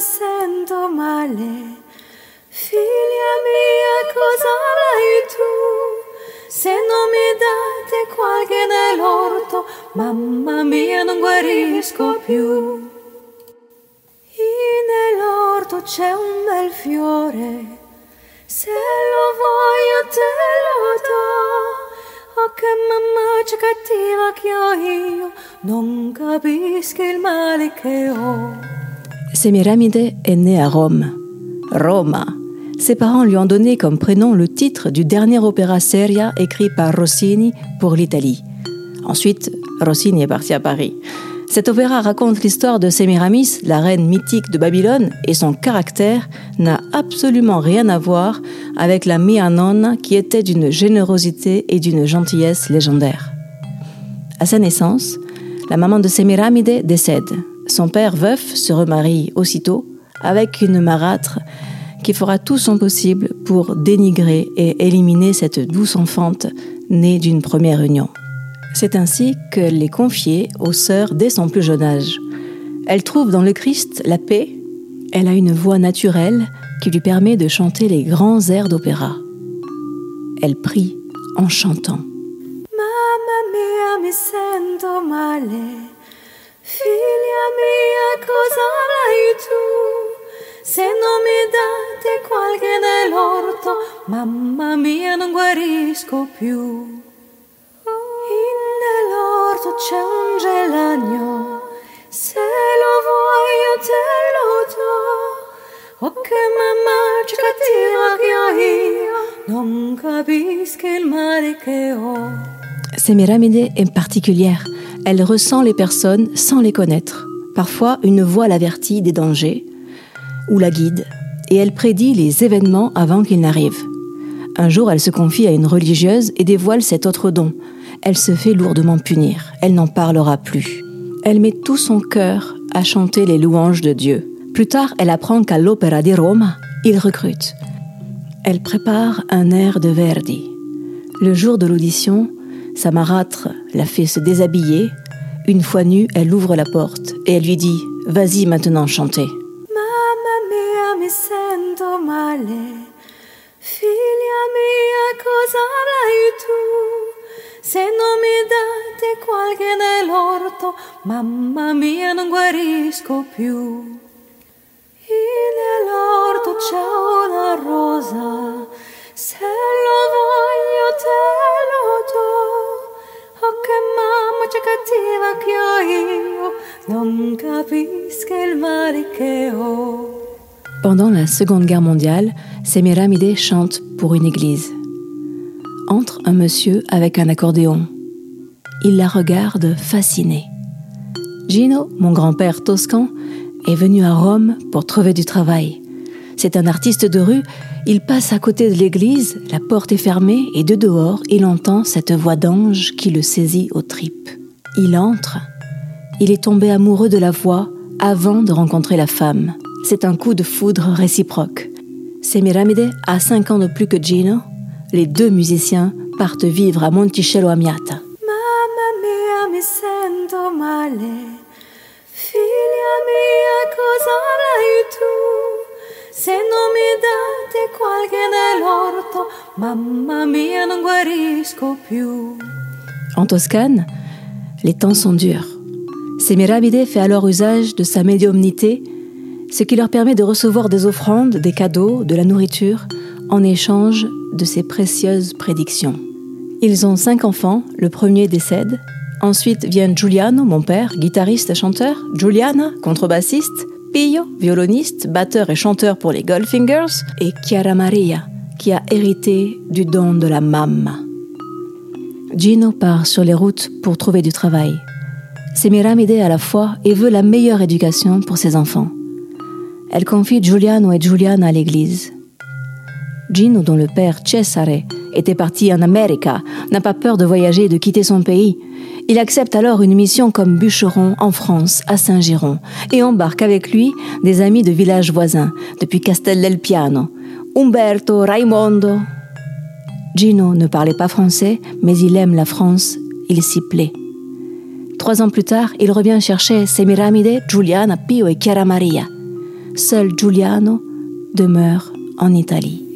sento male. Figlia mia, cosa hai tu? Se non mi date qualche nell'orto, mamma mia, non guarisco più. E nell'orto c'è un bel fiore, se lo voglio te lo do. Oh, che mamma cattiva che ho io, non capisco il male che ho. Semiramide est née à Rome. Roma. Ses parents lui ont donné comme prénom le titre du dernier opéra seria écrit par Rossini pour l'Italie. Ensuite, Rossini est parti à Paris. Cet opéra raconte l'histoire de Sémiramis, la reine mythique de Babylone, et son caractère n'a absolument rien à voir avec la Mia Nonna qui était d'une générosité et d'une gentillesse légendaires. À sa naissance, la maman de Sémiramide décède. Son père veuf se remarie aussitôt avec une marâtre qui fera tout son possible pour dénigrer et éliminer cette douce enfante née d'une première union. C'est ainsi qu'elle est confiée aux sœurs dès son plus jeune âge. Elle trouve dans le Christ la paix. Elle a une voix naturelle qui lui permet de chanter les grands airs d'opéra. Elle prie en chantant. Mamma mia, mi sento male. Figlia mamma mia, non guarisco più. In nell'orto c'è un gelagno, se lo voglio te lo do. Oh che mamma c'è cattiva che ho io, non capisco il male che ho. Sémiramide est particulière. Elle ressent les personnes sans les connaître. Parfois, une voix l'avertit des dangers ou la guide, et elle prédit les événements avant qu'ils n'arrivent. Un jour, elle se confie à une religieuse et dévoile cet autre don. Elle se fait lourdement punir. Elle n'en parlera plus. Elle met tout son cœur à chanter les louanges de Dieu. Plus tard, elle apprend qu'à l'Opéra di Roma, il recrute. Elle prépare un air de Verdi. Le jour de l'audition, sa marâtre la fait se déshabiller. Une fois nue, elle ouvre la porte et elle lui dit Vas-y maintenant chanter. Mamma mia, mi sento male. Mia, cosa hai tu? Se non mi date qualche nell'orto, mamma mia, non guarisco più. E nell'orto c'è una rosa, se lo voglio te lo do. Oh, che mamma c'è cattiva che ho io, non capisco il male che ho. Pendant la Seconde Guerre mondiale, Semiramide chante pour une église. Entre un monsieur avec un accordéon. Il la regarde fasciné. Gino, mon grand-père toscan, est venu à Rome pour trouver du travail. C'est un artiste de rue, il passe à côté de l'église, la porte est fermée et de dehors, il entend cette voix d'ange qui le saisit aux tripes. Il entre, il est tombé amoureux de la voix avant de rencontrer la femme. C'est un coup de foudre réciproque. Semiramide a 5 ans de plus que Gino. Les deux musiciens partent vivre à Monticello Amiata. Mamma mia, mi sento male. Figlia mia, cosa hai tu? Se non mi date qualche nell'orto, mamma mia, non guarisco più. En Toscane, les temps sont durs. Semiramide fait alors usage de sa médiumnité, ce qui leur permet de recevoir des offrandes, des cadeaux, de la nourriture, en échange de ses précieuses prédictions. Ils ont cinq enfants, le premier décède. Ensuite viennent Giuliano, mon père, guitariste et chanteur, Giuliana, contrebassiste, Pio, violoniste, batteur et chanteur pour les Goldfingers, et Chiara Maria, qui a hérité du don de la mamma. Gino part sur les routes pour trouver du travail. Semiramide à la fois et veut la meilleure éducation pour ses enfants. Elle confie Giuliano et Giuliana à l'église. Gino, dont le père Cesare était parti en Amérique, n'a pas peur de voyager et de quitter son pays. Il accepte alors une mission comme bûcheron en France, à Saint-Giron, et embarque avec lui des amis de villages voisins, depuis Castel del Piano, Umberto, Raimondo. Gino ne parlait pas français, mais il aime la France, il s'y plaît. Trois ans plus tard, il revient chercher Semiramide, Giuliana, Pio et Chiara Maria. Seul Giuliano demeure en Italie.